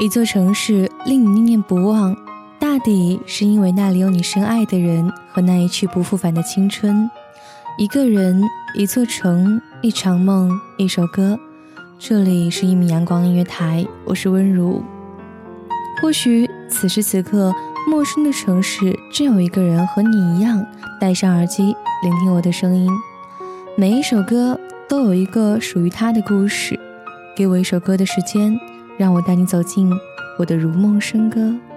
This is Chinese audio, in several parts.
一座城市令你念念不忘，大抵是因为那里有你深爱的人和那一去不复返的青春。一个人，一座城，一场梦，一首歌。这里是一米阳光音乐台，我是温如。或许此时此刻，陌生的城市正有一个人和你一样，戴上耳机聆听我的声音。每一首歌都有一个属于他的故事。给我一首歌的时间。让我带你走进我的如梦笙歌。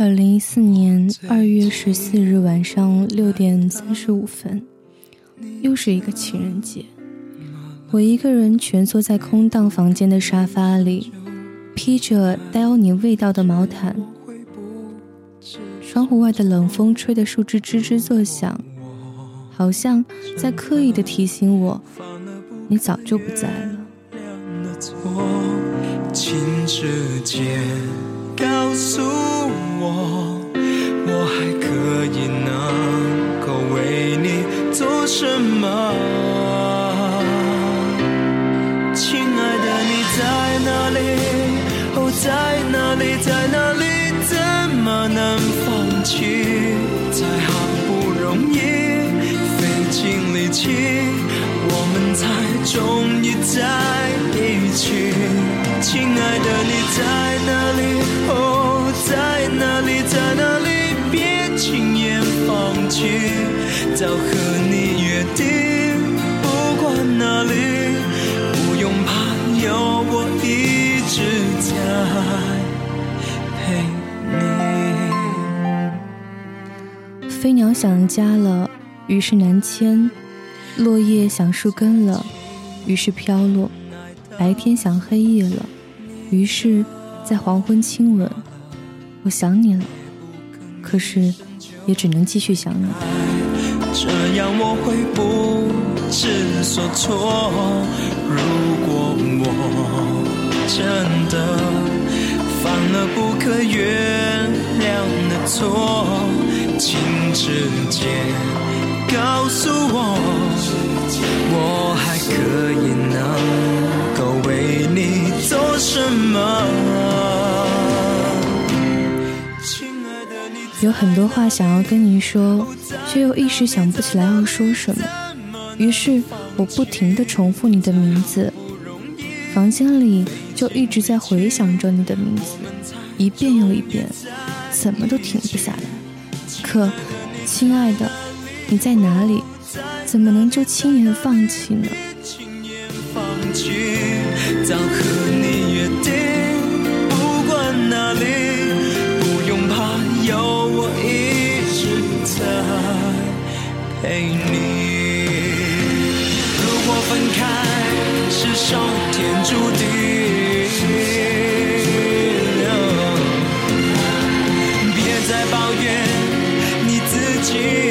二零一四年二月十四日晚上六点三十五分，又是一个情人节。我一个人蜷缩在空荡房间的沙发里，披着带有你味道的毛毯。窗户外的冷风吹得树枝吱吱作响，好像在刻意的提醒我，你早就不在了。告诉我，我还可以能够为你做什么？亲爱的，你在哪里？哦，在哪里？在哪里？怎么能放弃？才好不容易费尽力气，我们才终于在一起。亲爱的，你在哪里？放弃，早和你约定，不管哪里，不用怕，有我一直在陪你。飞鸟想家了，于是南迁；落叶想树根了，于是飘落；白天想黑夜了，于是，在黄昏亲吻。我想你了，可是也只能继续想你。这样我会不知所措。如果我真的犯了不可原谅的错，请直接告诉我，我还可以能够为你做什么。有很多话想要跟你说，却又一时想不起来要说什么。于是我不停地重复你的名字，房间里就一直在回想着你的名字，一遍又一遍，怎么都停不下来。可，亲爱的，你在哪里？怎么能就轻言放弃呢？陪你。如果分开是上天注定，别再抱怨你自己。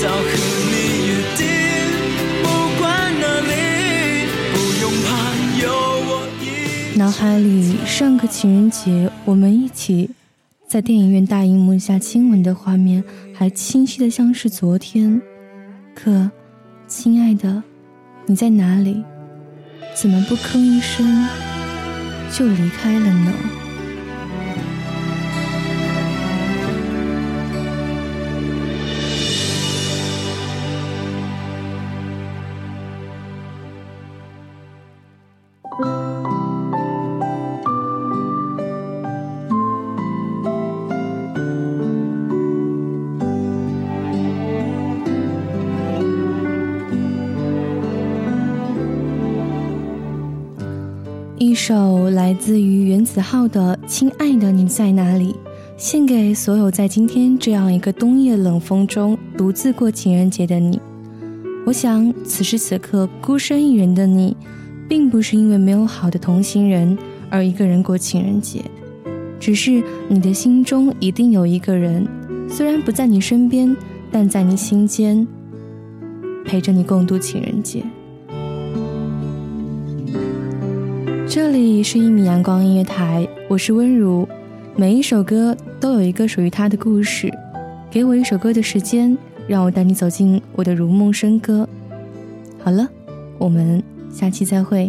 早和你约定不管哪里脑海里上个情人节我们一起在电影院大荧幕下亲吻的画面还清晰的像是昨天，可，亲爱的，你在哪里？怎么不吭一声就离开了呢？首来自于原子浩的《亲爱的你在哪里》，献给所有在今天这样一个冬夜冷风中独自过情人节的你。我想，此时此刻孤身一人的你，并不是因为没有好的同行人而一个人过情人节，只是你的心中一定有一个人，虽然不在你身边，但在你心间，陪着你共度情人节。这里是一米阳光音乐台，我是温如。每一首歌都有一个属于它的故事。给我一首歌的时间，让我带你走进我的如梦笙歌。好了，我们下期再会。